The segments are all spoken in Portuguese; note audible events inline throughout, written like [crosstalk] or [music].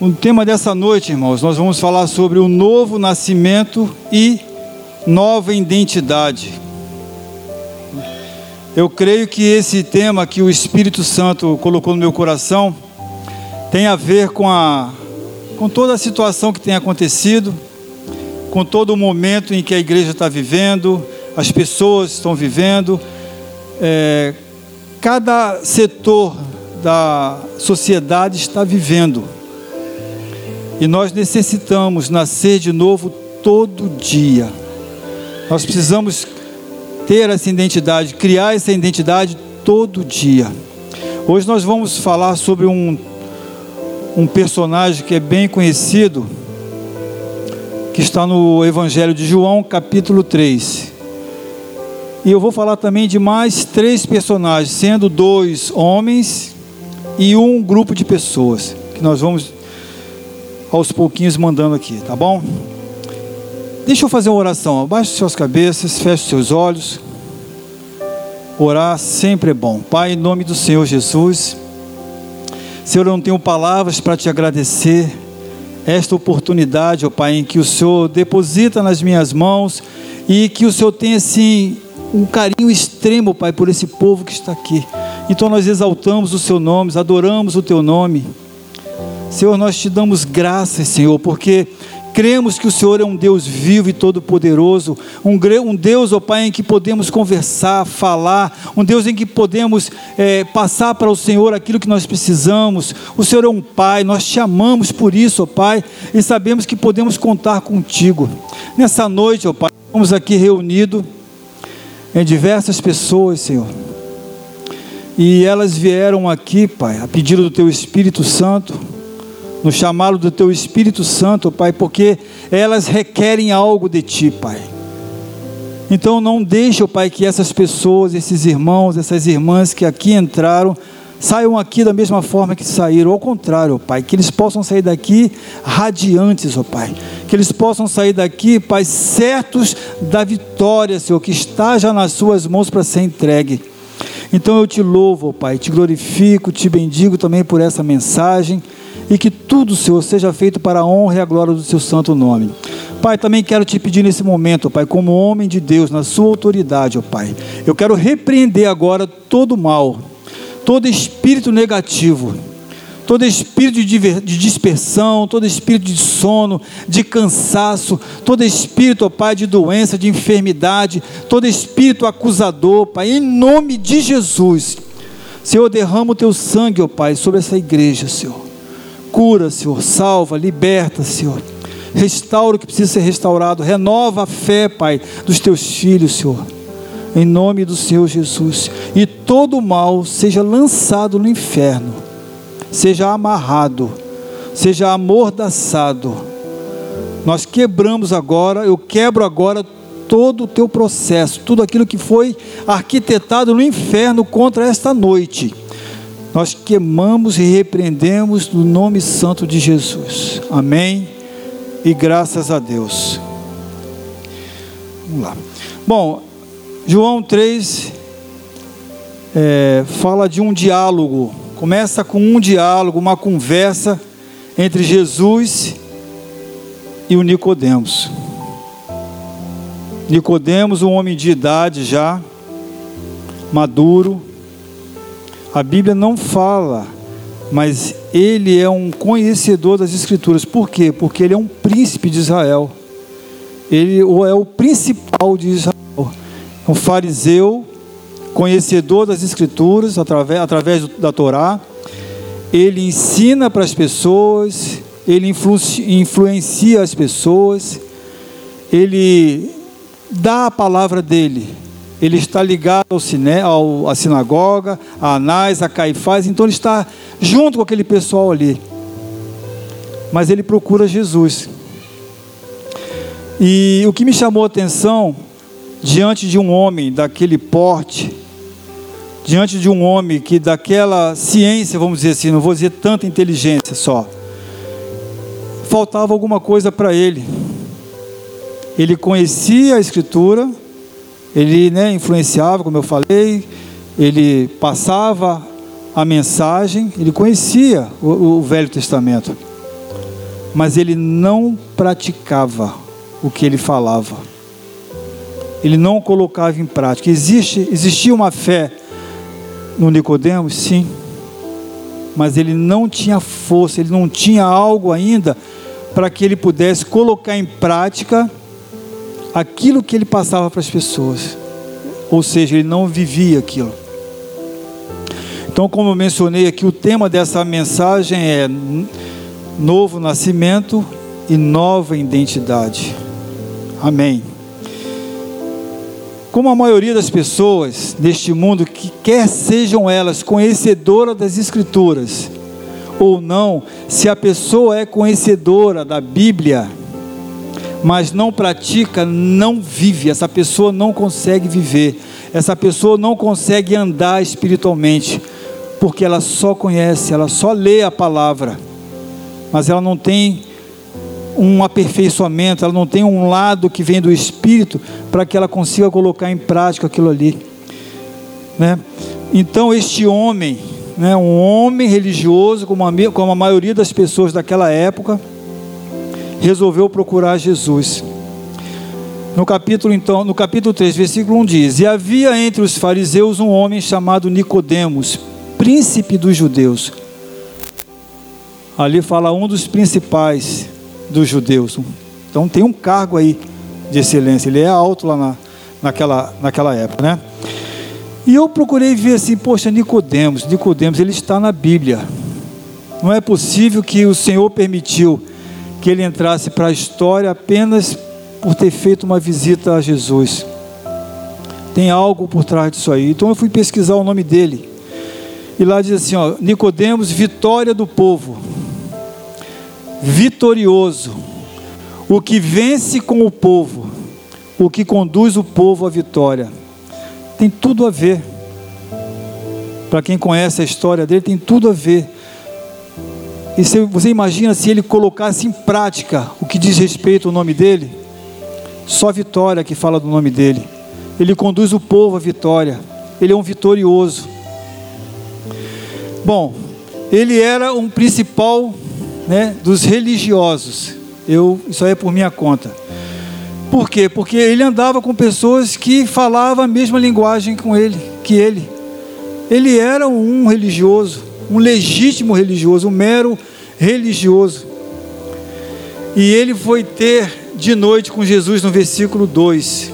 O tema dessa noite, irmãos, nós vamos falar sobre o novo nascimento e nova identidade. Eu creio que esse tema que o Espírito Santo colocou no meu coração tem a ver com, a, com toda a situação que tem acontecido, com todo o momento em que a igreja está vivendo, as pessoas estão vivendo, é, cada setor da sociedade está vivendo. E nós necessitamos nascer de novo todo dia. Nós precisamos ter essa identidade, criar essa identidade todo dia. Hoje nós vamos falar sobre um, um personagem que é bem conhecido, que está no Evangelho de João, capítulo 3. E eu vou falar também de mais três personagens, sendo dois homens e um grupo de pessoas, que nós vamos aos pouquinhos mandando aqui, tá bom? Deixa eu fazer uma oração. Abaixe suas cabeças, feche seus olhos. Orar sempre é bom. Pai, em nome do Senhor Jesus. Senhor, eu não tenho palavras para te agradecer esta oportunidade, ó Pai, em que o Senhor deposita nas minhas mãos e que o Senhor tem assim um carinho extremo, Pai, por esse povo que está aqui. Então nós exaltamos o seu nome, adoramos o teu nome. Senhor, nós te damos graças, Senhor, porque cremos que o Senhor é um Deus vivo e todo-poderoso, um, um, Deus, ó oh Pai, em que podemos conversar, falar, um Deus em que podemos é, passar para o Senhor aquilo que nós precisamos. O Senhor é um Pai, nós te amamos por isso, ó oh Pai, e sabemos que podemos contar contigo. Nessa noite, ó oh Pai, estamos aqui reunidos em diversas pessoas, Senhor. E elas vieram aqui, Pai, a pedido do Teu Espírito Santo no chamado do Teu Espírito Santo, Pai, porque elas requerem algo de Ti, Pai. Então não deixe, Pai, que essas pessoas, esses irmãos, essas irmãs que aqui entraram, saiam aqui da mesma forma que saíram, ao contrário, Pai, que eles possam sair daqui radiantes, ó Pai, que eles possam sair daqui, Pai, certos da vitória, Senhor, que está já nas Suas mãos para ser entregue. Então eu te louvo, Pai, te glorifico, te bendigo também por essa mensagem e que tudo, Senhor, seja feito para a honra e a glória do seu santo nome. Pai, também quero te pedir nesse momento, Pai, como homem de Deus, na sua autoridade, ó Pai, eu quero repreender agora todo mal, todo espírito negativo, todo espírito de dispersão, todo espírito de sono, de cansaço, todo espírito, ó Pai, de doença, de enfermidade, todo espírito acusador, Pai, em nome de Jesus. Senhor, derrama o teu sangue, ó Pai, sobre essa igreja, Senhor. Cura, Senhor, salva, liberta, Senhor. Restaura o que precisa ser restaurado. Renova a fé, Pai, dos teus filhos, Senhor. Em nome do Senhor Jesus. E todo mal seja lançado no inferno, seja amarrado, seja amordaçado. Nós quebramos agora, eu quebro agora todo o teu processo, tudo aquilo que foi arquitetado no inferno contra esta noite nós queimamos e repreendemos no nome santo de Jesus. Amém. E graças a Deus. Vamos lá. Bom, João 3 é, fala de um diálogo. Começa com um diálogo, uma conversa entre Jesus e o Nicodemos. Nicodemos, um homem de idade já, maduro, a Bíblia não fala, mas ele é um conhecedor das Escrituras. Por quê? Porque ele é um príncipe de Israel. Ele é o principal de Israel. É um fariseu, conhecedor das Escrituras, através, através da Torá. Ele ensina para as pessoas, ele influencia as pessoas, ele dá a palavra dele ele está ligado ao, cine, ao, à sinagoga, a Anás, a Caifás, então ele está junto com aquele pessoal ali. Mas ele procura Jesus. E o que me chamou a atenção, diante de um homem daquele porte, diante de um homem que daquela ciência, vamos dizer assim, não vou dizer tanta inteligência só, faltava alguma coisa para ele. Ele conhecia a Escritura, ele né, influenciava, como eu falei, ele passava a mensagem, ele conhecia o, o Velho Testamento. mas ele não praticava o que ele falava. Ele não colocava em prática. Existe, existia uma fé no Nicodemos, sim, mas ele não tinha força, ele não tinha algo ainda para que ele pudesse colocar em prática aquilo que ele passava para as pessoas. Ou seja, ele não vivia aquilo. Então, como eu mencionei aqui, o tema dessa mensagem é novo nascimento e nova identidade. Amém. Como a maioria das pessoas neste mundo, que quer sejam elas conhecedoras das Escrituras ou não, se a pessoa é conhecedora da Bíblia, mas não pratica, não vive, essa pessoa não consegue viver, essa pessoa não consegue andar espiritualmente, porque ela só conhece, ela só lê a palavra, mas ela não tem um aperfeiçoamento, ela não tem um lado que vem do Espírito para que ela consiga colocar em prática aquilo ali. Né? Então, este homem, né, um homem religioso, como a, como a maioria das pessoas daquela época, resolveu procurar Jesus. No capítulo então, no capítulo 3, versículo 1 diz: "E havia entre os fariseus um homem chamado Nicodemos, príncipe dos judeus." Ali fala um dos principais dos judeus. Então tem um cargo aí de excelência, ele é alto lá na, naquela, naquela época, né? E eu procurei ver assim, poxa, Nicodemos, Nicodemos, ele está na Bíblia. Não é possível que o Senhor permitiu que ele entrasse para a história apenas por ter feito uma visita a Jesus. Tem algo por trás disso aí. Então eu fui pesquisar o nome dele. E lá diz assim, ó, Nicodemos, vitória do povo vitorioso, o que vence com o povo, o que conduz o povo à vitória. Tem tudo a ver. Para quem conhece a história dele, tem tudo a ver. E você imagina se ele colocasse em prática o que diz respeito ao nome dele? Só vitória que fala do nome dele. Ele conduz o povo à vitória. Ele é um vitorioso. Bom, ele era um principal né, dos religiosos. Eu, isso aí é por minha conta. Por quê? Porque ele andava com pessoas que falavam a mesma linguagem com ele, que ele. Ele era um religioso, um legítimo religioso, um mero religioso. E ele foi ter de noite com Jesus no versículo 2.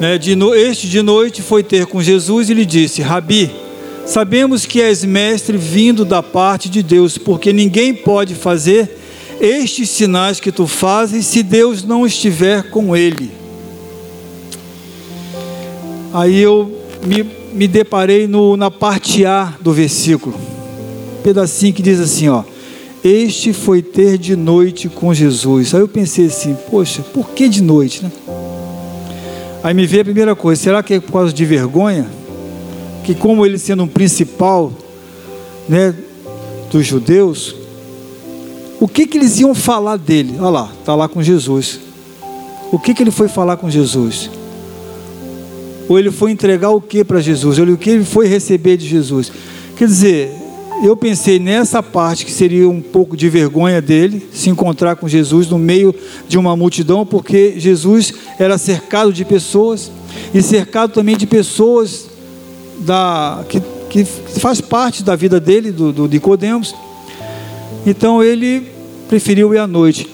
Né, este de noite foi ter com Jesus e lhe disse: Rabi, Sabemos que és mestre vindo da parte de Deus, porque ninguém pode fazer estes sinais que tu fazes se Deus não estiver com ele. Aí eu me, me deparei no, na parte A do versículo, pedacinho que diz assim: ó, Este foi ter de noite com Jesus. Aí eu pensei assim: Poxa, por que de noite, né? Aí me veio a primeira coisa: será que é por causa de vergonha? que como ele sendo um principal, né, dos judeus, o que que eles iam falar dele? Olha lá, está lá com Jesus. O que que ele foi falar com Jesus? Ou ele foi entregar o que para Jesus? O que ele foi receber de Jesus? Quer dizer, eu pensei nessa parte que seria um pouco de vergonha dele se encontrar com Jesus no meio de uma multidão, porque Jesus era cercado de pessoas e cercado também de pessoas da, que, que faz parte da vida dele, do, do Nicodemos. Então ele preferiu ir à noite.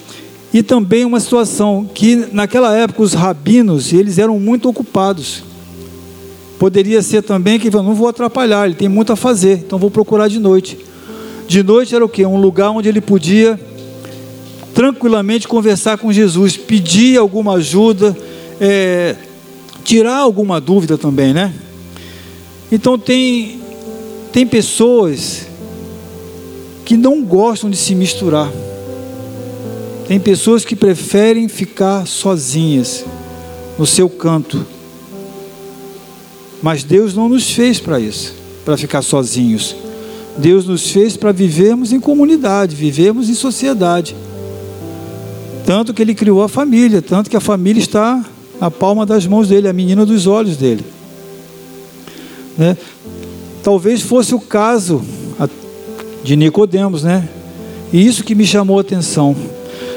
E também uma situação que naquela época os rabinos, eles eram muito ocupados. Poderia ser também que não vou atrapalhar, ele tem muito a fazer, então vou procurar de noite. De noite era o que? Um lugar onde ele podia tranquilamente conversar com Jesus, pedir alguma ajuda, é, tirar alguma dúvida também, né? Então tem tem pessoas que não gostam de se misturar. Tem pessoas que preferem ficar sozinhas no seu canto. Mas Deus não nos fez para isso, para ficar sozinhos. Deus nos fez para vivermos em comunidade, vivermos em sociedade. Tanto que Ele criou a família, tanto que a família está na palma das mãos dele, a menina dos olhos dele. Né? Talvez fosse o caso de Nicodemos, né? E isso que me chamou a atenção,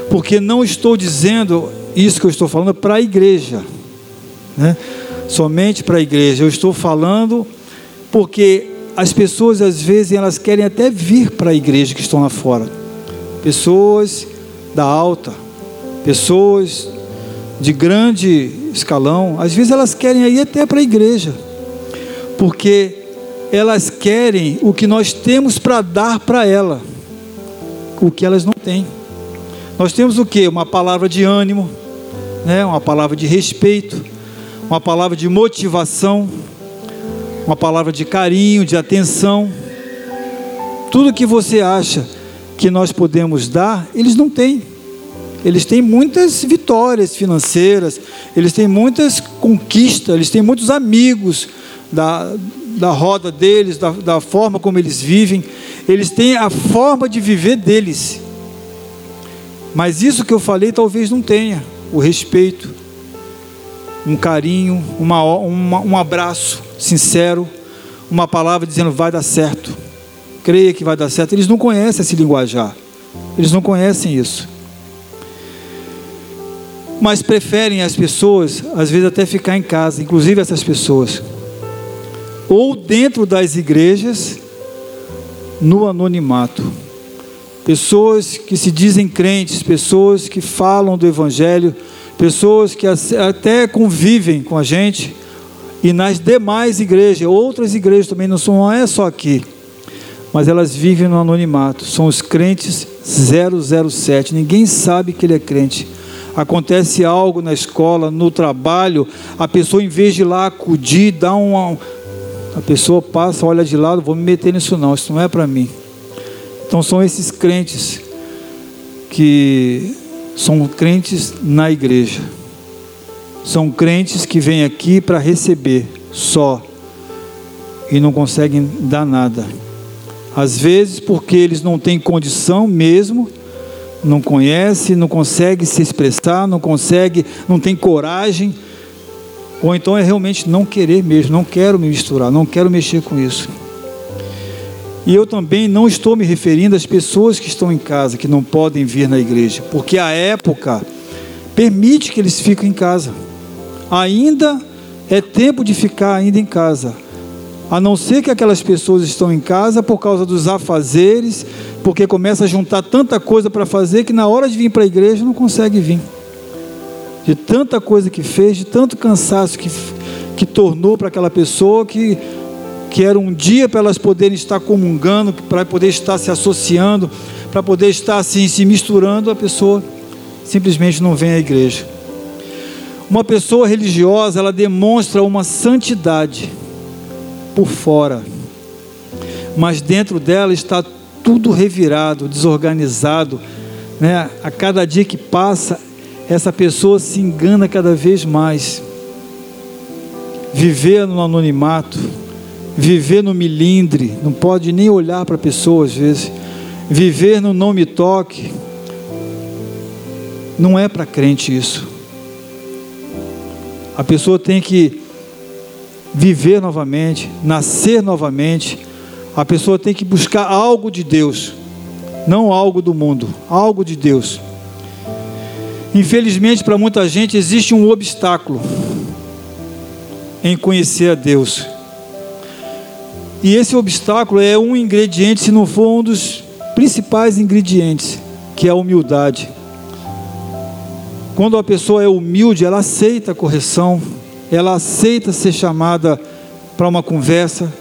porque não estou dizendo isso que eu estou falando para a igreja, né? Somente para a igreja, eu estou falando porque as pessoas às vezes elas querem até vir para a igreja que estão lá fora, pessoas da alta, pessoas de grande escalão, às vezes elas querem ir até para a igreja, porque elas querem o que nós temos para dar para ela, o que elas não têm. Nós temos o que? Uma palavra de ânimo, né? uma palavra de respeito, uma palavra de motivação, uma palavra de carinho, de atenção. Tudo que você acha que nós podemos dar, eles não têm. Eles têm muitas vitórias financeiras, eles têm muitas conquistas, eles têm muitos amigos da, da roda deles, da, da forma como eles vivem, eles têm a forma de viver deles. Mas isso que eu falei talvez não tenha o respeito, um carinho, uma, uma, um abraço sincero, uma palavra dizendo vai dar certo, creia que vai dar certo. Eles não conhecem esse linguajar, eles não conhecem isso. Mas preferem as pessoas, às vezes, até ficar em casa, inclusive essas pessoas ou dentro das igrejas, no anonimato. Pessoas que se dizem crentes, pessoas que falam do Evangelho, pessoas que até convivem com a gente, e nas demais igrejas, outras igrejas também não são, não é só aqui, mas elas vivem no anonimato, são os crentes 007, ninguém sabe que ele é crente. Acontece algo na escola, no trabalho, a pessoa, em vez de ir lá acudir, dá um, a pessoa passa, olha de lado, vou me meter nisso não, isso não é para mim. Então são esses crentes que são crentes na igreja. São crentes que vêm aqui para receber só e não conseguem dar nada. Às vezes porque eles não têm condição mesmo, não conhece, não consegue se expressar, não consegue, não tem coragem ou então é realmente não querer mesmo, não quero me misturar, não quero mexer com isso. E eu também não estou me referindo às pessoas que estão em casa, que não podem vir na igreja, porque a época permite que eles fiquem em casa. Ainda é tempo de ficar ainda em casa. A não ser que aquelas pessoas estão em casa por causa dos afazeres, porque começa a juntar tanta coisa para fazer que na hora de vir para a igreja não consegue vir de tanta coisa que fez, de tanto cansaço que, que tornou para aquela pessoa que, que era um dia para elas poderem estar comungando, para poder estar se associando, para poder estar assim se misturando, a pessoa simplesmente não vem à igreja. Uma pessoa religiosa, ela demonstra uma santidade por fora, mas dentro dela está tudo revirado, desorganizado, né? A cada dia que passa, essa pessoa se engana cada vez mais. Viver no anonimato, viver no milindre, não pode nem olhar para a pessoa às vezes. Viver no não me toque, não é para crente isso. A pessoa tem que viver novamente, nascer novamente. A pessoa tem que buscar algo de Deus, não algo do mundo, algo de Deus. Infelizmente, para muita gente existe um obstáculo em conhecer a Deus. E esse obstáculo é um ingrediente, se não for um dos principais ingredientes, que é a humildade. Quando a pessoa é humilde, ela aceita a correção, ela aceita ser chamada para uma conversa,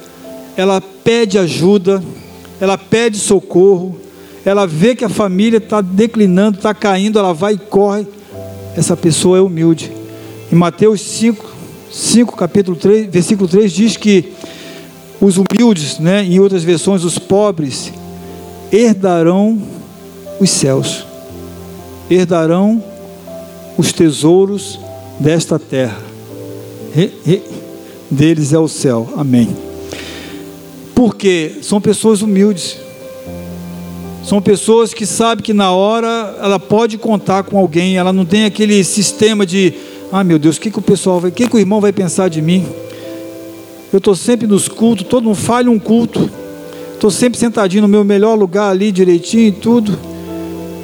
ela pede ajuda, ela pede socorro, ela vê que a família está declinando, está caindo, ela vai e corre. Essa pessoa é humilde. Em Mateus 5, 5 capítulo 3, versículo 3 diz que os humildes, né, em outras versões, os pobres, herdarão os céus, herdarão os tesouros desta terra. Deles é o céu. Amém. Porque são pessoas humildes. São pessoas que sabem que na hora ela pode contar com alguém, ela não tem aquele sistema de, ah meu Deus, o que, que o pessoal vai, o que, que o irmão vai pensar de mim? Eu estou sempre nos cultos, todo mundo falha um culto, Estou sempre sentadinho no meu melhor lugar ali, direitinho e tudo.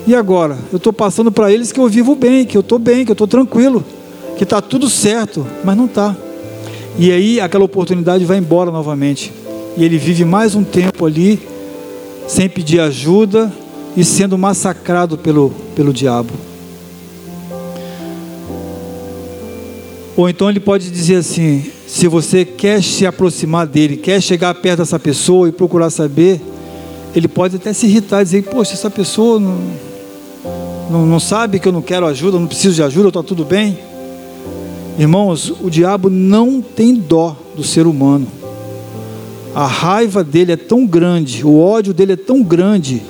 E agora? Eu estou passando para eles que eu vivo bem, que eu estou bem, que eu estou tranquilo, que está tudo certo, mas não está. E aí aquela oportunidade vai embora novamente. E ele vive mais um tempo ali, sem pedir ajuda e sendo massacrado pelo, pelo diabo. Ou então ele pode dizer assim: se você quer se aproximar dele, quer chegar perto dessa pessoa e procurar saber, ele pode até se irritar e dizer: Poxa, essa pessoa não, não, não sabe que eu não quero ajuda, não preciso de ajuda, está tudo bem. Irmãos, o diabo não tem dó do ser humano. A raiva dele é tão grande, o ódio dele é tão grande,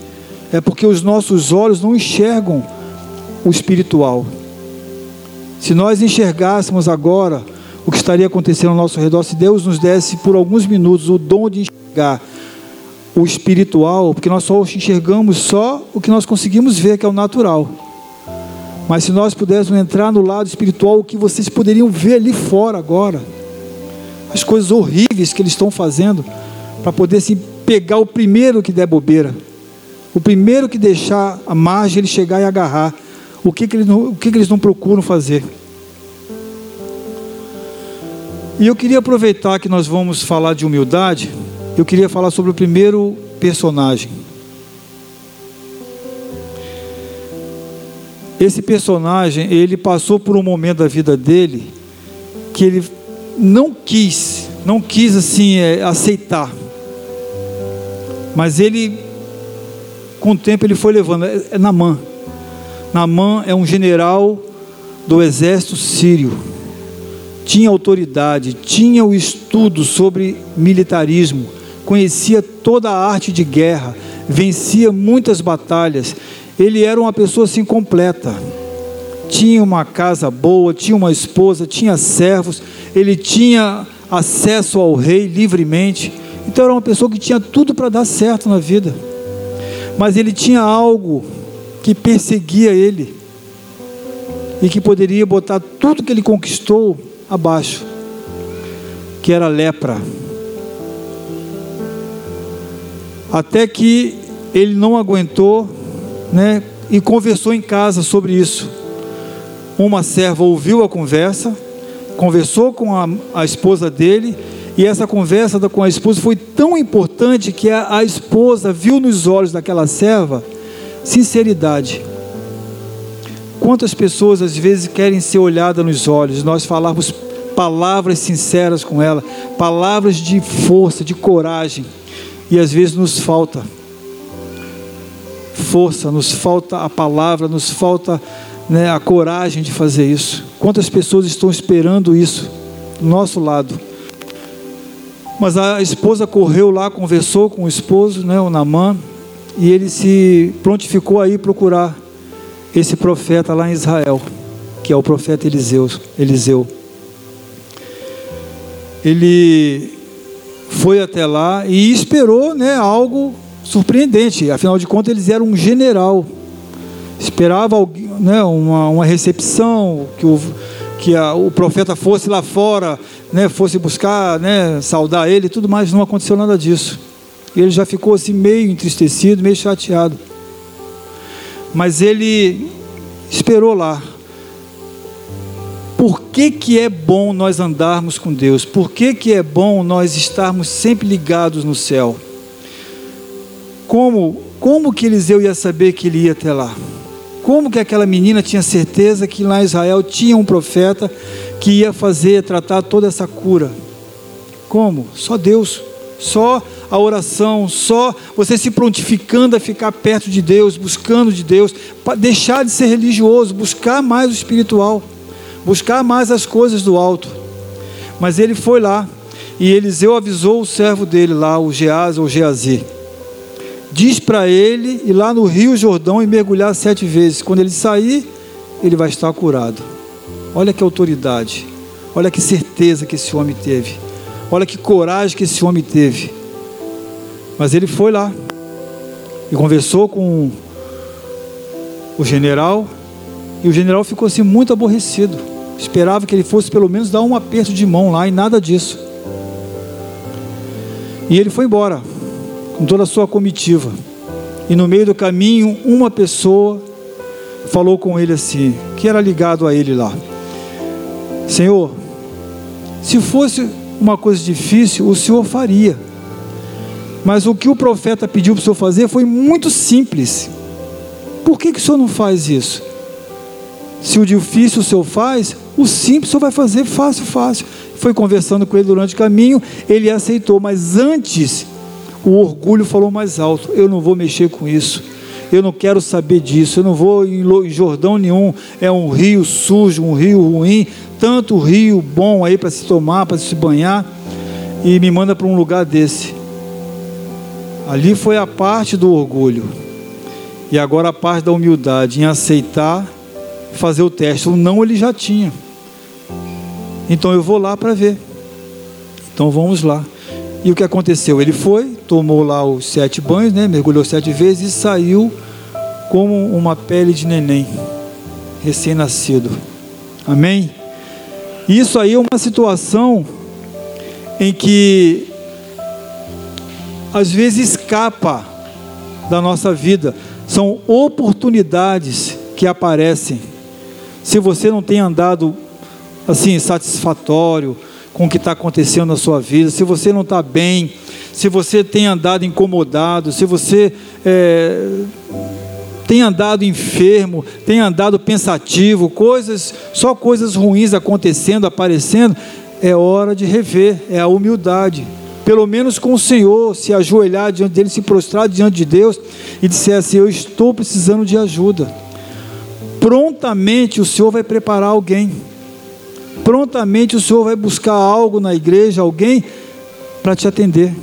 é porque os nossos olhos não enxergam o espiritual. Se nós enxergássemos agora o que estaria acontecendo ao nosso redor, se Deus nos desse por alguns minutos o dom de enxergar o espiritual, porque nós só enxergamos só o que nós conseguimos ver, que é o natural. Mas se nós pudéssemos entrar no lado espiritual, o que vocês poderiam ver ali fora agora, as coisas horríveis que eles estão fazendo, para poder assim, pegar o primeiro que der bobeira, o primeiro que deixar a margem, ele chegar e agarrar o que, que, eles, não, o que, que eles não procuram fazer. E eu queria aproveitar que nós vamos falar de humildade, eu queria falar sobre o primeiro personagem. Esse personagem, ele passou por um momento da vida dele que ele não quis, não quis assim é, aceitar. Mas ele, com o tempo, ele foi levando. É, é Namã. Naamã é um general do exército sírio. Tinha autoridade, tinha o estudo sobre militarismo, conhecia toda a arte de guerra, vencia muitas batalhas. Ele era uma pessoa assim completa. Tinha uma casa boa, tinha uma esposa, tinha servos, ele tinha acesso ao rei livremente. Então era uma pessoa que tinha tudo para dar certo na vida. Mas ele tinha algo que perseguia ele e que poderia botar tudo que ele conquistou abaixo, que era lepra. Até que ele não aguentou, né, e conversou em casa sobre isso. Uma serva ouviu a conversa, conversou com a, a esposa dele, e essa conversa com a esposa foi tão importante que a, a esposa viu nos olhos daquela serva Sinceridade. Quantas pessoas às vezes querem ser olhadas nos olhos, nós falarmos palavras sinceras com ela, palavras de força, de coragem, e às vezes nos falta força, nos falta a palavra, nos falta né, a coragem de fazer isso. Quantas pessoas estão esperando isso do nosso lado? Mas a esposa correu lá, conversou com o esposo, né, o Namã, e ele se prontificou a ir procurar esse profeta lá em Israel, que é o profeta Eliseu. Eliseu. Ele foi até lá e esperou né, algo surpreendente. Afinal de contas, eles eram um general. Esperava né, uma, uma recepção, que, o, que a, o profeta fosse lá fora, né, fosse buscar, né, saudar ele e tudo mais. Não aconteceu nada disso. Ele já ficou assim meio entristecido, meio chateado. Mas ele esperou lá. Por que, que é bom nós andarmos com Deus? Por que, que é bom nós estarmos sempre ligados no céu? Como, como que Eliseu ia saber que ele ia até lá? Como que aquela menina tinha certeza que lá em Israel tinha um profeta que ia fazer, tratar toda essa cura? Como? Só Deus. Só a oração, só você se prontificando a ficar perto de Deus, buscando de Deus, para deixar de ser religioso, buscar mais o espiritual, buscar mais as coisas do alto. Mas ele foi lá e Eliseu avisou o servo dele lá, o Geaz ou Geazi. Diz para ele ir lá no Rio Jordão e mergulhar sete vezes. Quando ele sair, ele vai estar curado. Olha que autoridade, olha que certeza que esse homem teve. Olha que coragem que esse homem teve. Mas ele foi lá e conversou com o general, e o general ficou assim muito aborrecido. Esperava que ele fosse pelo menos dar um aperto de mão lá e nada disso. E ele foi embora. com toda a sua comitiva. E no meio do caminho, uma pessoa falou com ele assim, que era ligado a ele lá: Senhor, se fosse uma coisa difícil, o Senhor faria. Mas o que o profeta pediu para o Senhor fazer foi muito simples. Por que, que o Senhor não faz isso? Se o difícil o Senhor faz, o simples o Senhor vai fazer fácil, fácil. Foi conversando com ele durante o caminho, ele aceitou, mas antes o orgulho falou mais alto: eu não vou mexer com isso. Eu não quero saber disso. Eu não vou em Jordão nenhum. É um rio sujo, um rio ruim. Tanto rio bom aí para se tomar, para se banhar. E me manda para um lugar desse. Ali foi a parte do orgulho. E agora a parte da humildade em aceitar fazer o teste. O não ele já tinha. Então eu vou lá para ver. Então vamos lá. E o que aconteceu? Ele foi, tomou lá os sete banhos, né? mergulhou sete vezes e saiu como uma pele de neném, recém-nascido. Amém? Isso aí é uma situação em que às vezes escapa da nossa vida. São oportunidades que aparecem. Se você não tem andado assim satisfatório, com o que está acontecendo na sua vida, se você não está bem, se você tem andado incomodado, se você é, tem andado enfermo, tem andado pensativo, coisas, só coisas ruins acontecendo, aparecendo, é hora de rever, é a humildade. Pelo menos com o Senhor, se ajoelhar diante dele, se prostrar diante de Deus e disser assim: Eu estou precisando de ajuda. Prontamente o Senhor vai preparar alguém prontamente o Senhor vai buscar algo na igreja, alguém para te atender.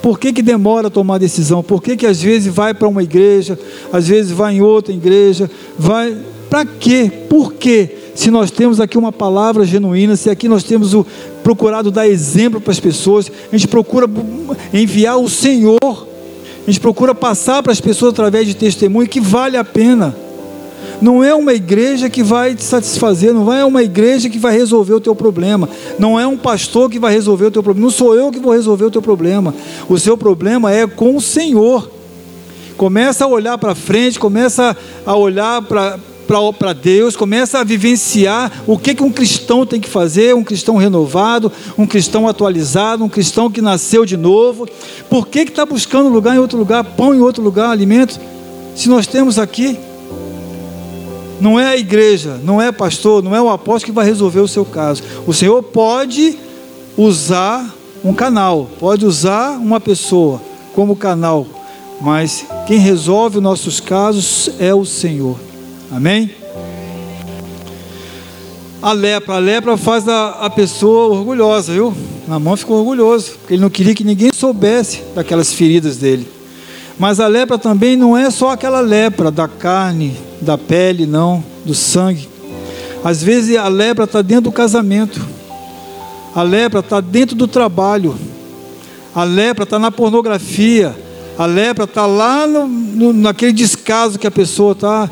Por que, que demora tomar decisão? Por que, que às vezes vai para uma igreja, às vezes vai em outra igreja, vai. Para quê? Por quê? Se nós temos aqui uma palavra genuína, se aqui nós temos o, procurado dar exemplo para as pessoas, a gente procura enviar o Senhor, a gente procura passar para as pessoas através de testemunho que vale a pena. Não é uma igreja que vai te satisfazer, não é uma igreja que vai resolver o teu problema, não é um pastor que vai resolver o teu problema, não sou eu que vou resolver o teu problema. O seu problema é com o Senhor. Começa a olhar para frente, começa a olhar para para Deus, começa a vivenciar o que, que um cristão tem que fazer, um cristão renovado, um cristão atualizado, um cristão que nasceu de novo. Por que está buscando lugar em outro lugar, pão em outro lugar, alimento? Se nós temos aqui, não é a igreja, não é pastor, não é o apóstolo que vai resolver o seu caso. O Senhor pode usar um canal, pode usar uma pessoa como canal, mas quem resolve os nossos casos é o Senhor. Amém? A lepra, a lepra faz a, a pessoa orgulhosa, viu? Na mão ficou orgulhoso, porque ele não queria que ninguém soubesse daquelas feridas dele. Mas a lepra também não é só aquela lepra da carne, da pele, não, do sangue. Às vezes a lepra está dentro do casamento, a lepra está dentro do trabalho, a lepra está na pornografia, a lepra está lá no, no, naquele descaso que a pessoa está.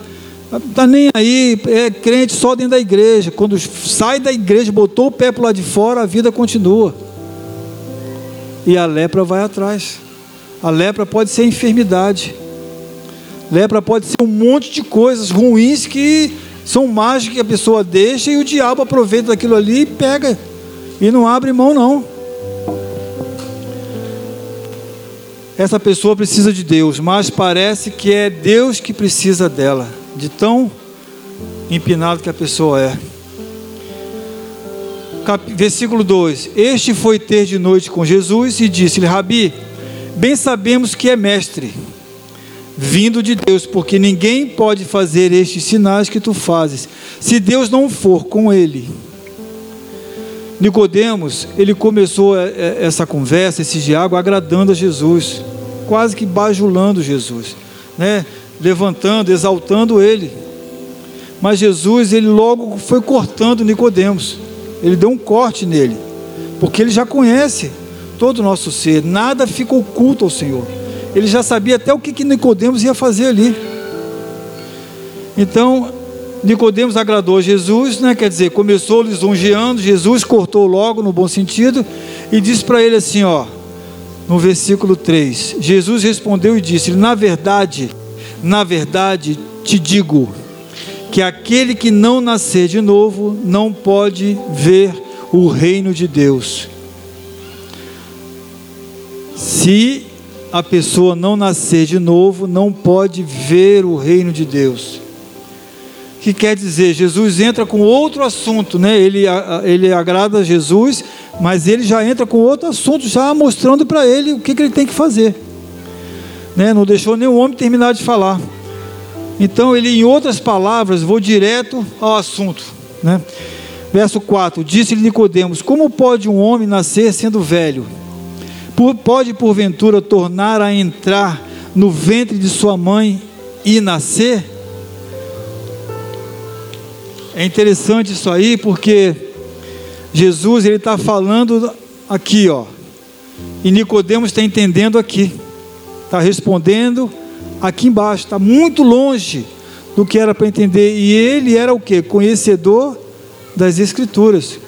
Está nem aí, é crente só dentro da igreja. Quando sai da igreja, botou o pé para lado de fora, a vida continua. E a lepra vai atrás. A lepra pode ser enfermidade. Lepra pode ser um monte de coisas ruins que são mágicas que a pessoa deixa e o diabo aproveita daquilo ali e pega. E não abre mão, não. Essa pessoa precisa de Deus, mas parece que é Deus que precisa dela, de tão empinado que a pessoa é. Versículo 2: Este foi ter de noite com Jesus e disse-lhe: Rabi, Bem sabemos que é mestre, vindo de Deus, porque ninguém pode fazer estes sinais que tu fazes, se Deus não for com ele. Nicodemos, ele começou é, é, essa conversa, esse diálogo, agradando a Jesus, quase que bajulando Jesus, né? Levantando, exaltando ele. Mas Jesus, ele logo foi cortando Nicodemos. Ele deu um corte nele, porque ele já conhece todo o nosso ser, nada fica oculto ao Senhor. Ele já sabia até o que, que Nicodemos ia fazer ali. Então, Nicodemos agradou Jesus, né? quer dizer, começou lisonjeando, Jesus cortou logo no bom sentido e disse para ele assim: ó, no versículo 3. Jesus respondeu e disse: Na verdade, na verdade te digo, que aquele que não nascer de novo não pode ver o reino de Deus. Se a pessoa não nascer de novo, não pode ver o reino de Deus. Que quer dizer? Jesus entra com outro assunto, né? Ele, ele agrada a Jesus, mas ele já entra com outro assunto, já mostrando para ele o que, que ele tem que fazer. Né? Não deixou nenhum homem terminar de falar. Então ele, em outras palavras, vou direto ao assunto, né? Verso 4: Disse-lhe Nicodemos: Como pode um homem nascer sendo velho? Pode porventura tornar a entrar no ventre de sua mãe e nascer? É interessante isso aí porque Jesus ele está falando aqui, ó, e Nicodemos está entendendo aqui, está respondendo aqui embaixo, está muito longe do que era para entender. E ele era o que? Conhecedor das Escrituras.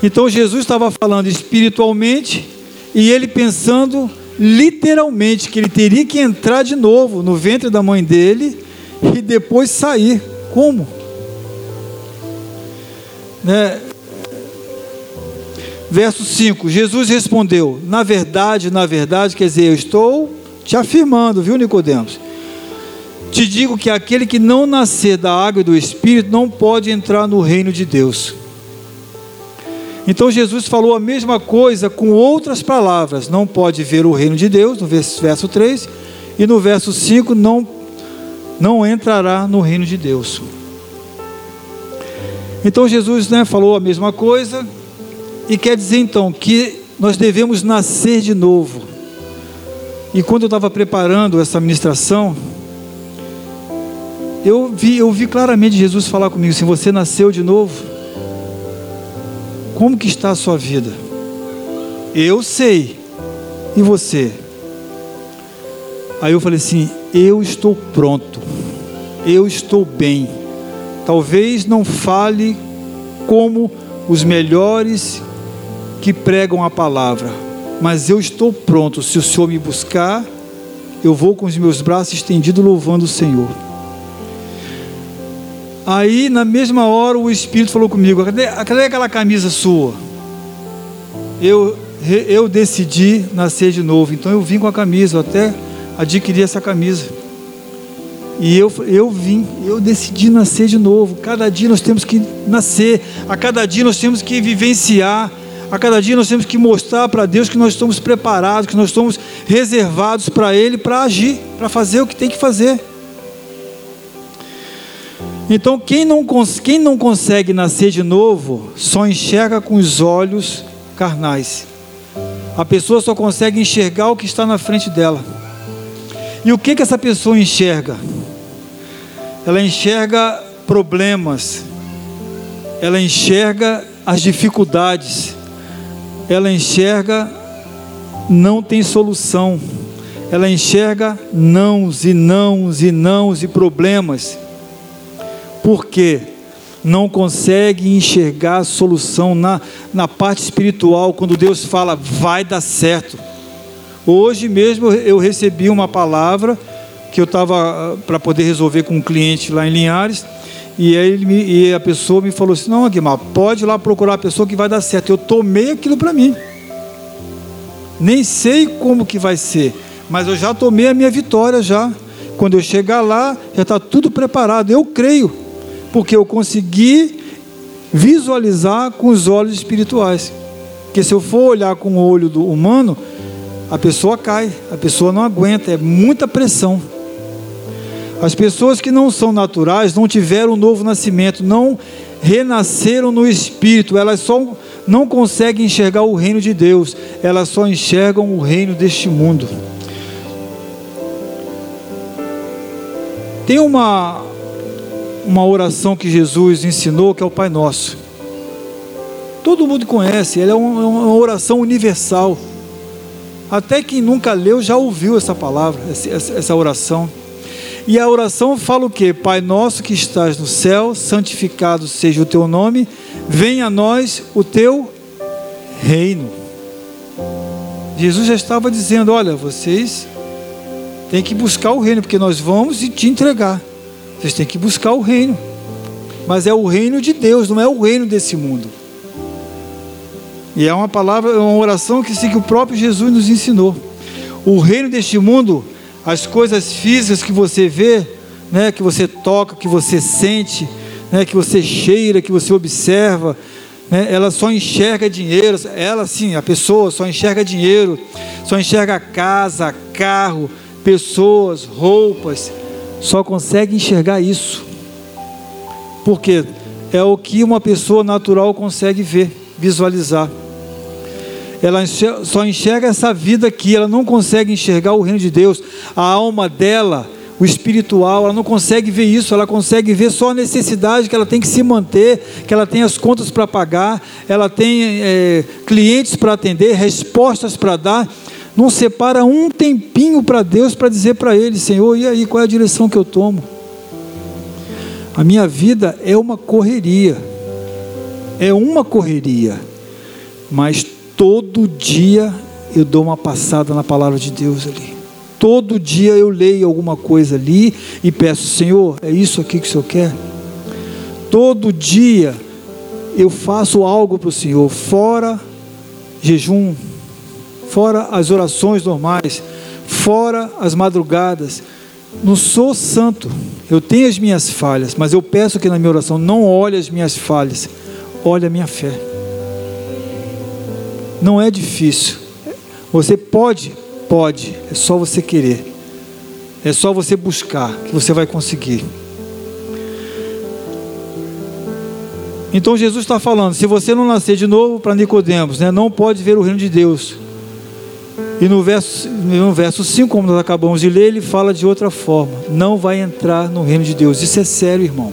Então Jesus estava falando espiritualmente e ele pensando literalmente que ele teria que entrar de novo no ventre da mãe dele e depois sair. Como? Né? Verso 5: Jesus respondeu: Na verdade, na verdade, quer dizer, eu estou te afirmando, viu, Nicodemos? Te digo que aquele que não nascer da água e do Espírito não pode entrar no reino de Deus. Então Jesus falou a mesma coisa com outras palavras: não pode ver o reino de Deus, no verso 3, e no verso 5, não, não entrará no reino de Deus. Então Jesus né, falou a mesma coisa, e quer dizer então que nós devemos nascer de novo. E quando eu estava preparando essa ministração, eu vi, eu vi claramente Jesus falar comigo assim: Você nasceu de novo? Como que está a sua vida? Eu sei. E você? Aí eu falei assim: Eu estou pronto. Eu estou bem. Talvez não fale como os melhores que pregam a palavra, mas eu estou pronto. Se o Senhor me buscar, eu vou com os meus braços estendidos louvando o Senhor. Aí, na mesma hora, o Espírito falou comigo: cadê, cadê aquela camisa sua? Eu, eu decidi nascer de novo, então eu vim com a camisa, eu até adquiri essa camisa. E eu, eu vim, eu decidi nascer de novo. Cada dia nós temos que nascer, a cada dia nós temos que vivenciar a cada dia nós temos que mostrar para Deus que nós estamos preparados, que nós estamos reservados para Ele para agir, para fazer o que tem que fazer. Então, quem não, quem não consegue nascer de novo, só enxerga com os olhos carnais. A pessoa só consegue enxergar o que está na frente dela. E o que, que essa pessoa enxerga? Ela enxerga problemas, ela enxerga as dificuldades, ela enxerga não tem solução. Ela enxerga nãos e nãos e nãos e problemas. Porque não consegue enxergar a solução na, na parte espiritual, quando Deus fala, vai dar certo. Hoje mesmo eu recebi uma palavra que eu estava ah, para poder resolver com um cliente lá em Linhares. E, aí me, e a pessoa me falou assim: Não, Aguimar, pode ir lá procurar a pessoa que vai dar certo. Eu tomei aquilo para mim. Nem sei como que vai ser, mas eu já tomei a minha vitória já. Quando eu chegar lá, já está tudo preparado. Eu creio, porque eu consegui visualizar com os olhos espirituais. Porque se eu for olhar com o olho do humano, a pessoa cai, a pessoa não aguenta, é muita pressão. As pessoas que não são naturais não tiveram um novo nascimento, não renasceram no espírito, elas só não conseguem enxergar o reino de Deus, elas só enxergam o reino deste mundo. Tem uma uma oração que Jesus ensinou que é o Pai Nosso. Todo mundo conhece, ela é uma, uma oração universal. Até quem nunca leu já ouviu essa palavra, essa oração. E a oração fala o que? Pai nosso que estás no céu, santificado seja o teu nome, venha a nós o teu reino. Jesus já estava dizendo: olha, vocês têm que buscar o reino, porque nós vamos e te entregar. Vocês têm que buscar o reino. Mas é o reino de Deus, não é o reino desse mundo. E é uma palavra, é uma oração que, que o próprio Jesus nos ensinou. O reino deste mundo, as coisas físicas que você vê, né, que você toca, que você sente, né, que você cheira, que você observa, né, ela só enxerga dinheiro, ela sim, a pessoa só enxerga dinheiro, só enxerga casa, carro, pessoas, roupas, só consegue enxergar isso. Porque é o que uma pessoa natural consegue ver, visualizar. Ela só enxerga essa vida aqui, ela não consegue enxergar o reino de Deus. A alma dela, o espiritual, ela não consegue ver isso, ela consegue ver só a necessidade que ela tem que se manter, que ela tem as contas para pagar, ela tem é, clientes para atender, respostas para dar. Não separa um tempinho para Deus para dizer para Ele: Senhor, e aí, qual é a direção que eu tomo? A minha vida é uma correria, é uma correria, mas todo dia eu dou uma passada na palavra de Deus ali. Todo dia eu leio alguma coisa ali e peço, Senhor, é isso aqui que o Senhor quer? Todo dia eu faço algo para o Senhor, fora jejum, fora as orações normais, fora as madrugadas. Não sou santo, eu tenho as minhas falhas, mas eu peço que na minha oração não olhe as minhas falhas, olhe a minha fé. Não é difícil. Você pode, pode, é só você querer. É só você buscar que você vai conseguir. Então Jesus está falando: se você não nascer de novo para Nicodemos, né, não pode ver o reino de Deus. E no verso, no verso 5, como nós acabamos de ler, ele fala de outra forma: não vai entrar no reino de Deus. Isso é sério, irmão.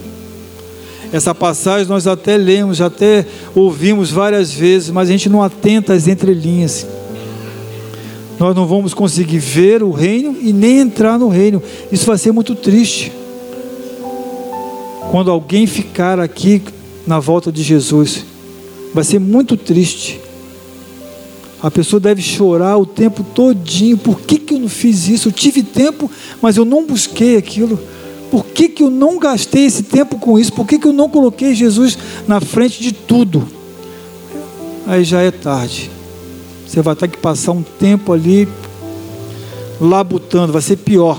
Essa passagem nós até lemos, até ouvimos várias vezes, mas a gente não atenta às entrelinhas. Nós não vamos conseguir ver o reino e nem entrar no reino. Isso vai ser muito triste. Quando alguém ficar aqui na volta de Jesus, vai ser muito triste. A pessoa deve chorar o tempo todinho. Por que, que eu não fiz isso? Eu tive tempo, mas eu não busquei aquilo. Por que, que eu não gastei esse tempo com isso? Por que, que eu não coloquei Jesus na frente de tudo? Aí já é tarde. Você vai ter que passar um tempo ali labutando, vai ser pior.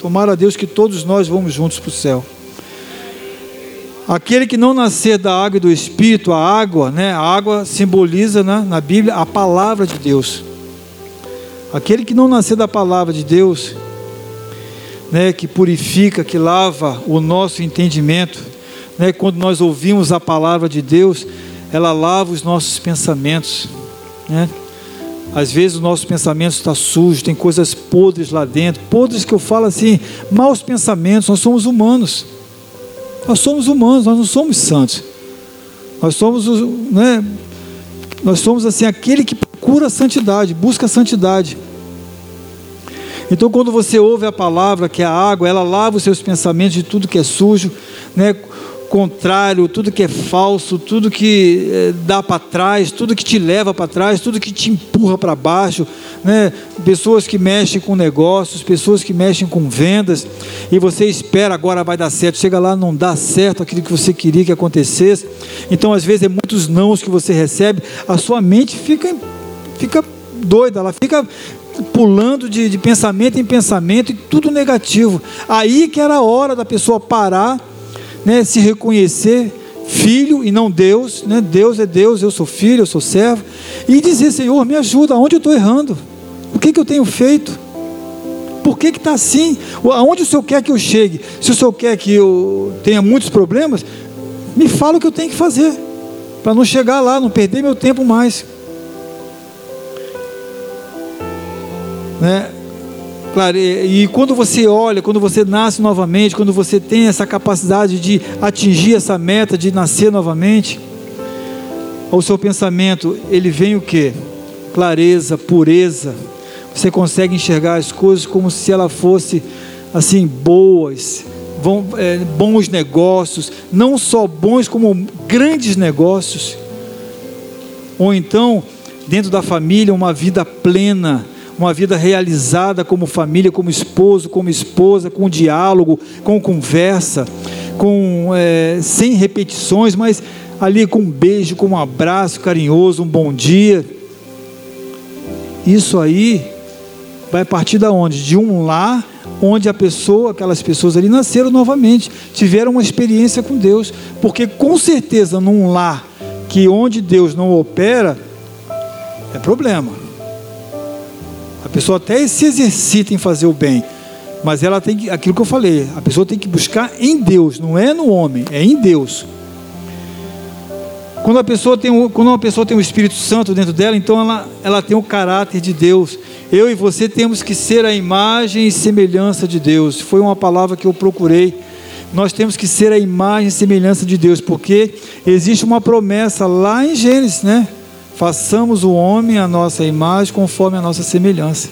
Tomara a Deus que todos nós vamos juntos para o céu. Aquele que não nascer da água e do Espírito, a água, né? A água simboliza né, na Bíblia a palavra de Deus. Aquele que não nascer da palavra de Deus, né, que purifica, que lava o nosso entendimento. Né, quando nós ouvimos a palavra de Deus, ela lava os nossos pensamentos. Né? Às vezes o nosso pensamento está sujo, tem coisas podres lá dentro. Podres que eu falo assim, maus pensamentos, nós somos humanos. Nós somos humanos, nós não somos santos. Nós somos, né, nós somos assim aquele que procura a santidade, busca a santidade. Então, quando você ouve a palavra, que é a água, ela lava os seus pensamentos de tudo que é sujo, né? contrário, tudo que é falso, tudo que é, dá para trás, tudo que te leva para trás, tudo que te empurra para baixo, né? pessoas que mexem com negócios, pessoas que mexem com vendas, e você espera agora vai dar certo, chega lá não dá certo aquilo que você queria que acontecesse, então às vezes é muitos nãos que você recebe, a sua mente fica, fica doida, ela fica pulando de, de pensamento em pensamento e tudo negativo. Aí que era a hora da pessoa parar, né, se reconhecer filho e não Deus, né? Deus é Deus, eu sou filho, eu sou servo, e dizer, Senhor, me ajuda, aonde eu estou errando? O que, que eu tenho feito? Por que está assim? Aonde o Senhor quer que eu chegue? Se o Senhor quer que eu tenha muitos problemas, me fala o que eu tenho que fazer, para não chegar lá, não perder meu tempo mais. Né? Claro, e, quando você olha, quando você nasce novamente, quando você tem essa capacidade de atingir essa meta, de nascer novamente, o seu pensamento, ele vem o que? Clareza, pureza. Você consegue enxergar as coisas como se ela fosse assim boas, bom, é, bons negócios, não só bons como grandes negócios. Ou então dentro da família uma vida plena, uma vida realizada como família, como esposo, como esposa, com diálogo, com conversa, com é, sem repetições, mas ali com um beijo, com um abraço carinhoso, um bom dia. Isso aí vai partir da onde? De um lar onde a pessoa, aquelas pessoas ali nasceram novamente, tiveram uma experiência com Deus, porque com certeza num lar que onde Deus não opera é problema. A pessoa até se exercita em fazer o bem, mas ela tem que, aquilo que eu falei, a pessoa tem que buscar em Deus, não é no homem, é em Deus. Quando, a pessoa tem, quando uma pessoa tem o Espírito Santo dentro dela, então ela, ela tem o caráter de Deus. Eu e você temos que ser a imagem e semelhança de Deus. Foi uma palavra que eu procurei. Nós temos que ser a imagem e semelhança de Deus, porque existe uma promessa lá em Gênesis, né? Façamos o homem a nossa imagem conforme a nossa semelhança.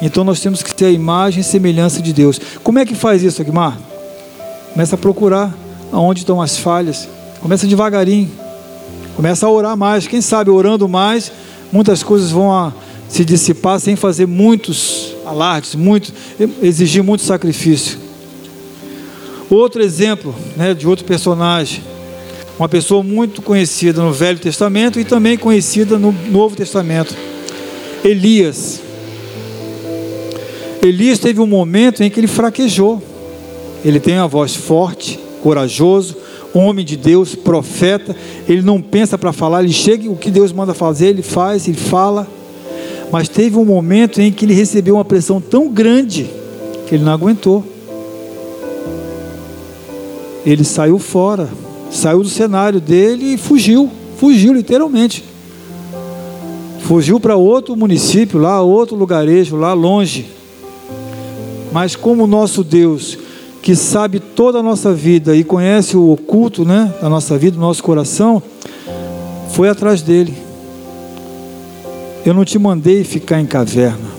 Então nós temos que ser a imagem e semelhança de Deus. Como é que faz isso, Aguimar? Começa a procurar aonde estão as falhas. Começa devagarinho. Começa a orar mais. Quem sabe orando mais, muitas coisas vão se dissipar sem fazer muitos alardes, muito, exigir muito sacrifício. Outro exemplo né, de outro personagem, uma pessoa muito conhecida no Velho Testamento e também conhecida no Novo Testamento, Elias. Elias teve um momento em que ele fraquejou. Ele tem uma voz forte, corajoso, homem de Deus, profeta, ele não pensa para falar, ele chega, o que Deus manda fazer, ele faz, ele fala. Mas teve um momento em que ele recebeu uma pressão tão grande que ele não aguentou. Ele saiu fora, saiu do cenário dele e fugiu, fugiu literalmente. Fugiu para outro município, lá, outro lugarejo, lá longe. Mas como o nosso Deus que sabe toda a nossa vida e conhece o oculto, né, da nossa vida, do nosso coração, foi atrás dele. Eu não te mandei ficar em caverna.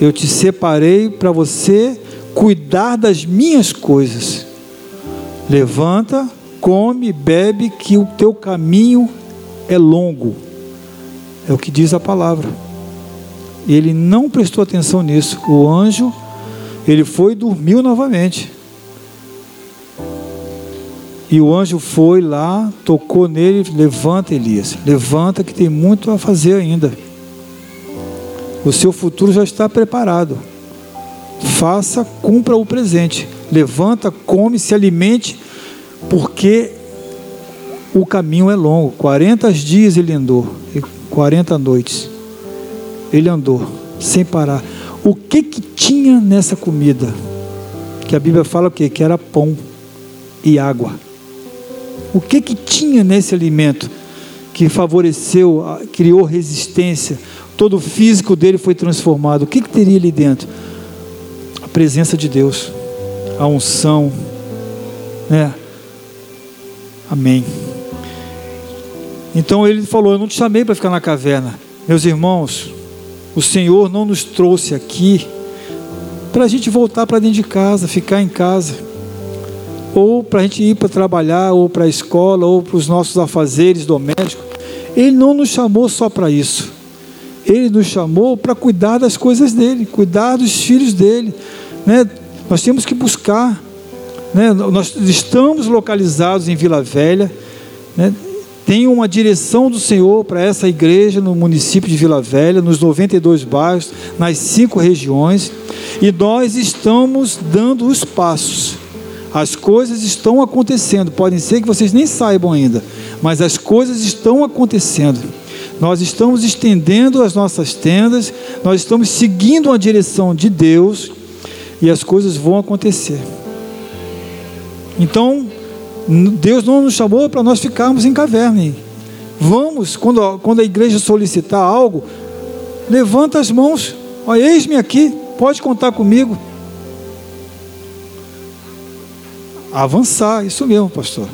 Eu te separei para você cuidar das minhas coisas. Levanta, come, bebe, que o teu caminho é longo. É o que diz a palavra. Ele não prestou atenção nisso. O anjo ele foi e dormiu novamente. E o anjo foi lá, tocou nele, levanta Elias, levanta que tem muito a fazer ainda. O seu futuro já está preparado. Faça, cumpra o presente. Levanta, come, se alimente, porque o caminho é longo. 40 dias ele andou, e 40 noites. Ele andou, sem parar. O que que tinha nessa comida? Que a Bíblia fala o quê? Que era pão e água. O que que tinha nesse alimento que favoreceu, criou resistência? Todo o físico dele foi transformado. O que que teria ali dentro? A presença de Deus, a unção, né? Amém. Então ele falou: Eu não te chamei para ficar na caverna. Meus irmãos, o Senhor não nos trouxe aqui para a gente voltar para dentro de casa, ficar em casa, ou para a gente ir para trabalhar, ou para a escola, ou para os nossos afazeres domésticos. Ele não nos chamou só para isso. Ele nos chamou para cuidar das coisas dele, cuidar dos filhos dele. Né? Nós temos que buscar. Né? Nós estamos localizados em Vila Velha. Né? tem uma direção do Senhor para essa igreja no município de Vila Velha, nos 92 bairros, nas cinco regiões, e nós estamos dando os passos. As coisas estão acontecendo, podem ser que vocês nem saibam ainda, mas as coisas estão acontecendo. Nós estamos estendendo as nossas tendas, nós estamos seguindo a direção de Deus e as coisas vão acontecer. Então, Deus não nos chamou para nós ficarmos em caverna. Vamos, quando, quando a igreja solicitar algo, levanta as mãos. eis-me aqui, pode contar comigo. Avançar, isso mesmo, pastor.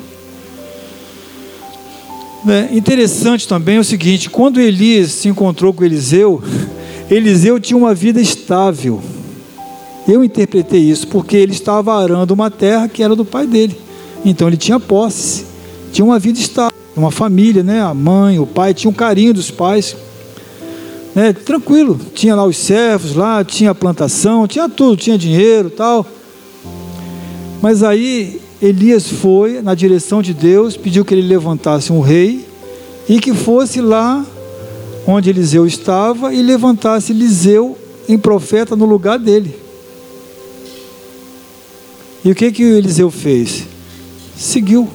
É, interessante também é o seguinte: quando Elias se encontrou com Eliseu, [laughs] Eliseu tinha uma vida estável. Eu interpretei isso porque ele estava arando uma terra que era do pai dele. Então ele tinha posse, tinha uma vida estável. uma família, né? A mãe, o pai, tinha um carinho dos pais. Né? Tranquilo, tinha lá os servos, lá tinha plantação, tinha tudo, tinha dinheiro tal. Mas aí Elias foi na direção de Deus, pediu que ele levantasse um rei e que fosse lá onde Eliseu estava e levantasse Eliseu em profeta no lugar dele. E o que que Eliseu fez? Seguiu.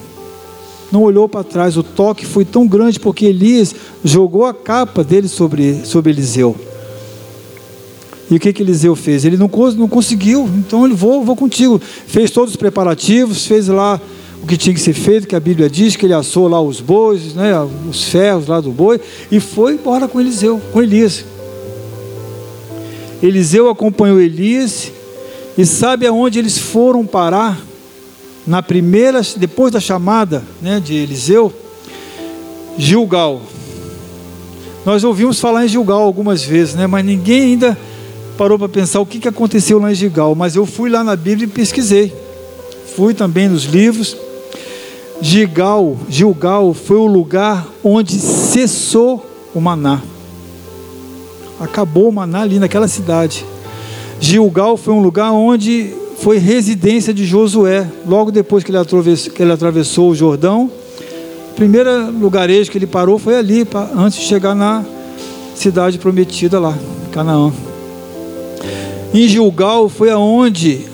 Não olhou para trás. O toque foi tão grande porque Elias jogou a capa dele sobre, sobre Eliseu. E o que que Eliseu fez? Ele não, não conseguiu. Então ele vou, vou contigo. Fez todos os preparativos, fez lá o que tinha que ser feito, que a Bíblia diz que ele assou lá os bois, né, os ferros lá do boi, e foi embora com Eliseu, com Elias. Eliseu acompanhou Elias e sabe aonde eles foram parar? Na primeira, depois da chamada né, de Eliseu, Gilgal. Nós ouvimos falar em Gilgal algumas vezes, né, mas ninguém ainda parou para pensar o que, que aconteceu lá em Gilgal. Mas eu fui lá na Bíblia e pesquisei. Fui também nos livros. Gilgal, Gilgal foi o lugar onde cessou o maná. Acabou o maná ali naquela cidade. Gilgal foi um lugar onde foi residência de Josué, logo depois que ele atravessou, que ele atravessou o Jordão. O primeiro lugarejo que ele parou foi ali, antes de chegar na cidade prometida lá, Canaã. Em Gilgal foi aonde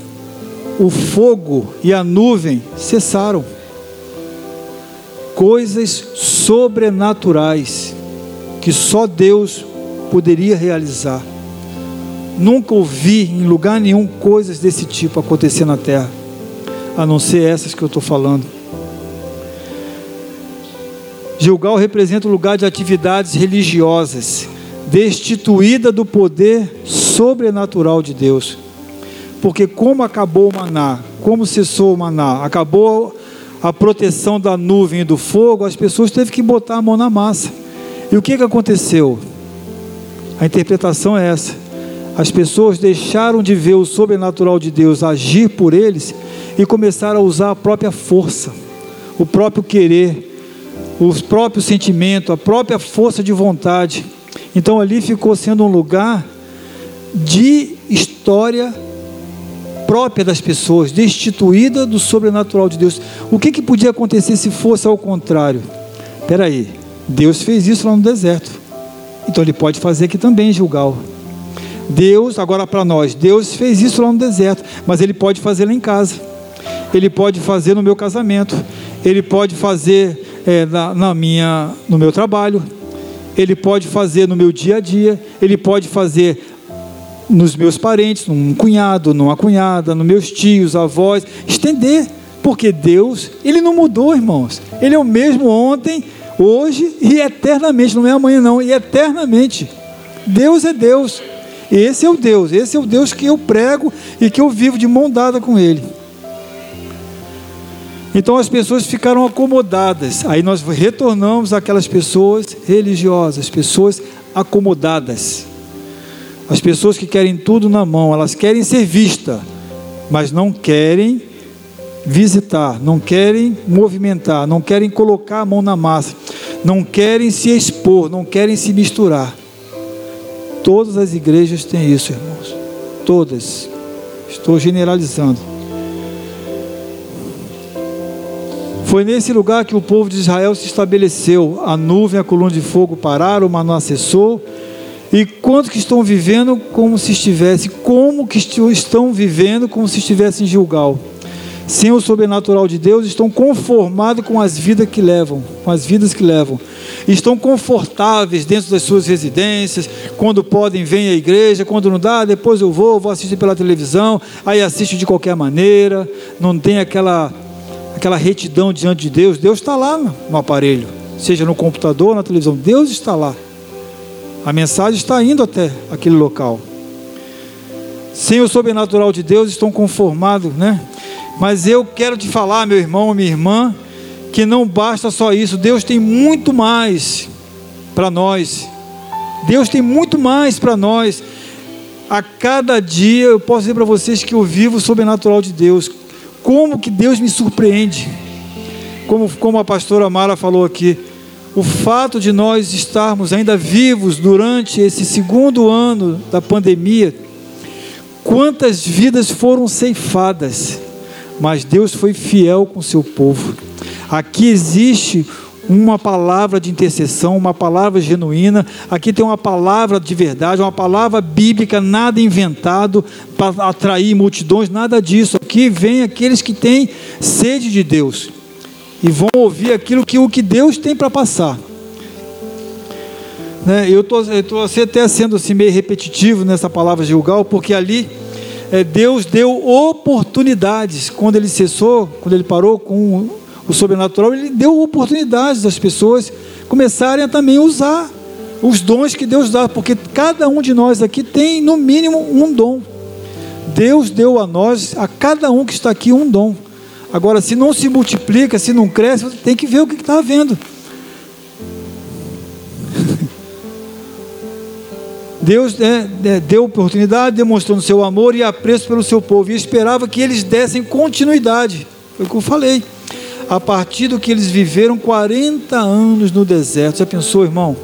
o fogo e a nuvem cessaram. Coisas sobrenaturais que só Deus poderia realizar. Nunca ouvi em lugar nenhum coisas desse tipo acontecer na terra, a não ser essas que eu estou falando. Gilgal representa o lugar de atividades religiosas, destituída do poder sobrenatural de Deus. Porque como acabou o maná, como cessou o maná, acabou a proteção da nuvem e do fogo, as pessoas teve que botar a mão na massa. E o que, que aconteceu? A interpretação é essa as pessoas deixaram de ver o sobrenatural de Deus agir por eles e começaram a usar a própria força, o próprio querer, o próprio sentimento, a própria força de vontade. Então ali ficou sendo um lugar de história própria das pessoas, destituída do sobrenatural de Deus. O que, que podia acontecer se fosse ao contrário? Espera aí, Deus fez isso lá no deserto. Então ele pode fazer aqui também, Gilgal. Deus, agora para nós, Deus fez isso lá no deserto, mas Ele pode fazer lá em casa, Ele pode fazer no meu casamento, Ele pode fazer é, na, na minha, no meu trabalho, Ele pode fazer no meu dia a dia, Ele pode fazer nos meus parentes, num cunhado, numa cunhada, nos meus tios, avós, estender, porque Deus, Ele não mudou, irmãos, Ele é o mesmo ontem, hoje e eternamente, não é amanhã não, e eternamente. Deus é Deus. Esse é o Deus, esse é o Deus que eu prego e que eu vivo de mão dada com Ele. Então as pessoas ficaram acomodadas. Aí nós retornamos àquelas pessoas religiosas, pessoas acomodadas. As pessoas que querem tudo na mão, elas querem ser vistas, mas não querem visitar, não querem movimentar, não querem colocar a mão na massa, não querem se expor, não querem se misturar. Todas as igrejas têm isso, irmãos. Todas. Estou generalizando. Foi nesse lugar que o povo de Israel se estabeleceu. A nuvem, a coluna de fogo pararam, o maná cessou. E quantos que estão vivendo como se estivesse, como que estão vivendo como se estivessem em Gilgal? Sem o sobrenatural de Deus, estão conformados com as vidas que levam, com as vidas que levam. Estão confortáveis dentro das suas residências, quando podem, vêm à igreja, quando não dá, depois eu vou, vou assistir pela televisão, aí assisto de qualquer maneira, não tem aquela aquela retidão diante de Deus. Deus está lá no aparelho, seja no computador na televisão, Deus está lá. A mensagem está indo até aquele local. Sem o sobrenatural de Deus, estão conformados, né? Mas eu quero te falar, meu irmão, minha irmã, que não basta só isso, Deus tem muito mais para nós. Deus tem muito mais para nós. A cada dia eu posso dizer para vocês que eu vivo o sobrenatural de Deus. Como que Deus me surpreende. como, como a pastora Mara falou aqui, o fato de nós estarmos ainda vivos durante esse segundo ano da pandemia, quantas vidas foram ceifadas, mas Deus foi fiel com seu povo. Aqui existe uma palavra de intercessão, uma palavra genuína. Aqui tem uma palavra de verdade, uma palavra bíblica, nada inventado para atrair multidões, nada disso. Aqui vem aqueles que têm sede de Deus e vão ouvir aquilo que o que Deus tem para passar. Né, eu estou até sendo assim, meio repetitivo nessa palavra Gilgal, porque ali Deus deu oportunidades. Quando ele cessou, quando ele parou com o sobrenatural, ele deu oportunidades das pessoas começarem a também usar os dons que Deus dá, porque cada um de nós aqui tem no mínimo um dom. Deus deu a nós, a cada um que está aqui, um dom. Agora, se não se multiplica, se não cresce, você tem que ver o que está havendo. Deus é, é, deu oportunidade, demonstrando seu amor e apreço pelo seu povo, e esperava que eles dessem continuidade. Foi o que eu falei. A partir do que eles viveram 40 anos no deserto. Já pensou, irmão?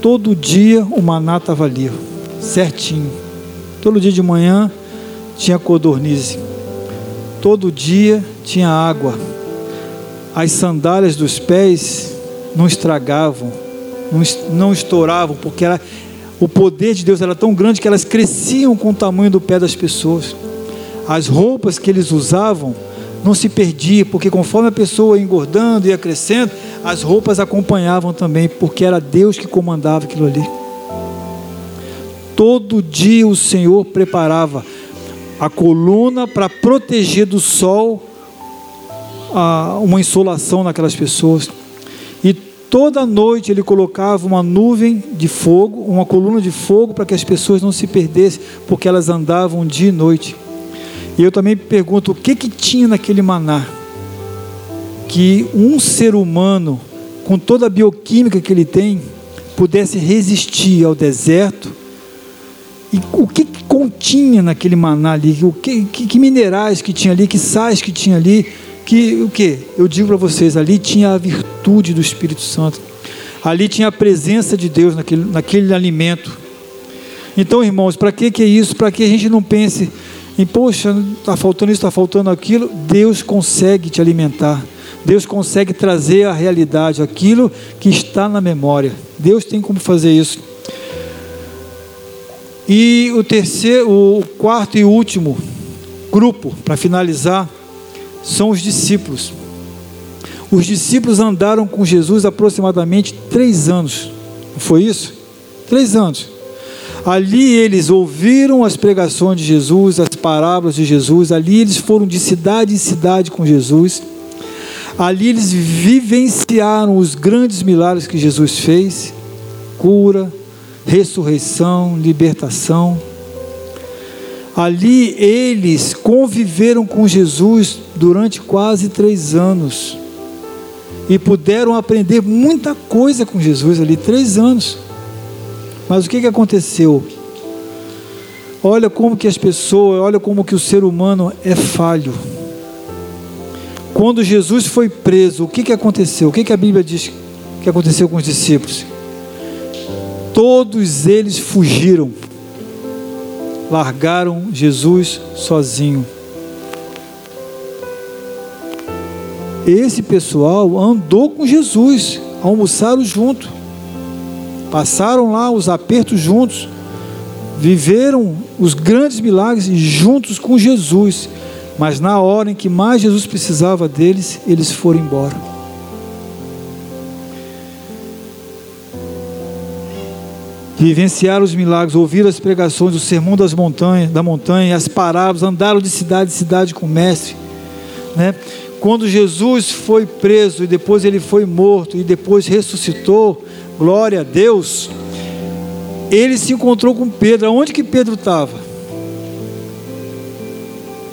Todo dia o maná estava ali, certinho. Todo dia de manhã tinha codornize Todo dia tinha água. As sandálias dos pés não estragavam, não estouravam, porque era, o poder de Deus era tão grande que elas cresciam com o tamanho do pé das pessoas. As roupas que eles usavam não se perdiam, porque conforme a pessoa ia engordando, ia crescendo, as roupas acompanhavam também, porque era Deus que comandava aquilo ali. Todo dia o Senhor preparava a coluna para proteger do sol a, uma insolação naquelas pessoas. Toda noite ele colocava uma nuvem de fogo, uma coluna de fogo para que as pessoas não se perdessem, porque elas andavam dia e noite. E eu também pergunto o que que tinha naquele maná que um ser humano com toda a bioquímica que ele tem pudesse resistir ao deserto e o que, que continha naquele maná ali? O que, que, que, minerais que tinha ali? Que sais que tinha ali? Que o que? Eu digo para vocês, ali tinha a virtude do Espírito Santo. Ali tinha a presença de Deus naquele, naquele alimento. Então, irmãos, para que, que é isso? Para que a gente não pense em, poxa, está faltando isso, está faltando aquilo. Deus consegue te alimentar. Deus consegue trazer à realidade aquilo que está na memória. Deus tem como fazer isso. E o terceiro, o quarto e último grupo, para finalizar, são os discípulos. Os discípulos andaram com Jesus aproximadamente três anos. Não foi isso? Três anos. Ali eles ouviram as pregações de Jesus, as parábolas de Jesus. Ali eles foram de cidade em cidade com Jesus. Ali eles vivenciaram os grandes milagres que Jesus fez: cura, ressurreição, libertação. Ali eles conviveram com Jesus durante quase três anos e puderam aprender muita coisa com Jesus ali, três anos. Mas o que, que aconteceu? Olha como que as pessoas, olha como que o ser humano é falho. Quando Jesus foi preso, o que, que aconteceu? O que, que a Bíblia diz que aconteceu com os discípulos? Todos eles fugiram, largaram Jesus sozinho. Esse pessoal andou com Jesus, almoçaram junto, passaram lá os apertos juntos, viveram os grandes milagres juntos com Jesus, mas na hora em que mais Jesus precisava deles, eles foram embora. Vivenciaram os milagres, ouviram as pregações, o sermão das montanhas, da montanha, as parábolas, andaram de cidade em cidade com o mestre, né? Quando Jesus foi preso e depois ele foi morto e depois ressuscitou, glória a Deus, ele se encontrou com Pedro. Aonde que Pedro estava?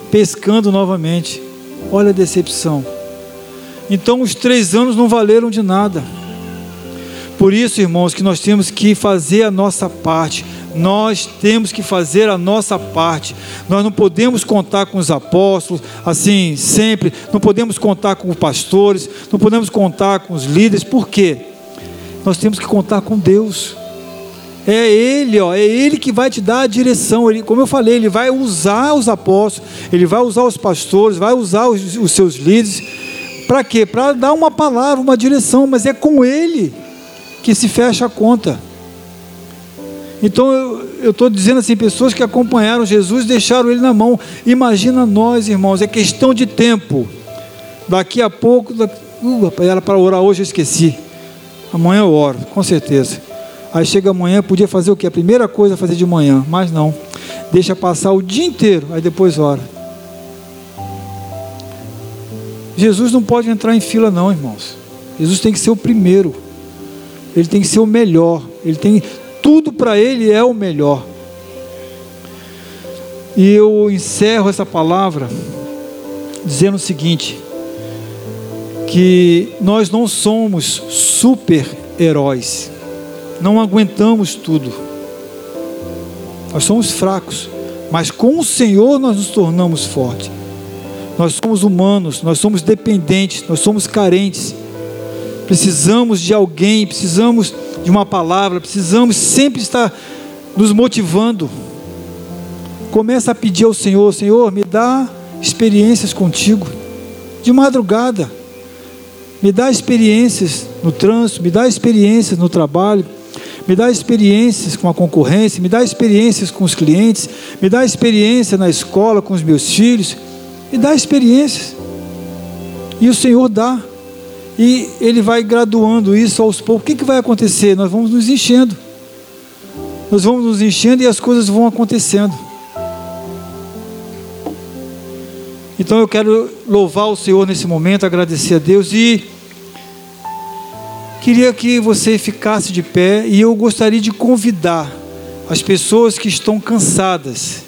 Pescando novamente. Olha a decepção. Então os três anos não valeram de nada. Por isso, irmãos, que nós temos que fazer a nossa parte, nós temos que fazer a nossa parte. Nós não podemos contar com os apóstolos, assim, sempre. Não podemos contar com os pastores, não podemos contar com os líderes. Por quê? Nós temos que contar com Deus. É Ele, ó, é Ele que vai te dar a direção. Ele, como eu falei, Ele vai usar os apóstolos, Ele vai usar os pastores, vai usar os, os seus líderes. Para quê? Para dar uma palavra, uma direção, mas é com Ele que se fecha a conta. Então eu estou dizendo assim: pessoas que acompanharam Jesus deixaram Ele na mão. Imagina nós, irmãos, é questão de tempo. Daqui a pouco, uh, era para orar hoje, eu esqueci. Amanhã eu oro, com certeza. Aí chega amanhã, podia fazer o que? A primeira coisa fazer de manhã, mas não. Deixa passar o dia inteiro, aí depois ora. Jesus não pode entrar em fila, não, irmãos. Jesus tem que ser o primeiro. Ele tem que ser o melhor. Ele tem tudo para ele é o melhor. E eu encerro essa palavra dizendo o seguinte: que nós não somos super-heróis, não aguentamos tudo, nós somos fracos, mas com o Senhor nós nos tornamos fortes. Nós somos humanos, nós somos dependentes, nós somos carentes, precisamos de alguém, precisamos de uma palavra, precisamos sempre estar nos motivando. Começa a pedir ao Senhor: Senhor, me dá experiências contigo, de madrugada me dá experiências no trânsito, me dá experiências no trabalho, me dá experiências com a concorrência, me dá experiências com os clientes, me dá experiência na escola com os meus filhos, me dá experiências. E o Senhor dá. E Ele vai graduando isso aos poucos. O que, que vai acontecer? Nós vamos nos enchendo. Nós vamos nos enchendo e as coisas vão acontecendo. Então eu quero louvar o Senhor nesse momento, agradecer a Deus e queria que você ficasse de pé e eu gostaria de convidar as pessoas que estão cansadas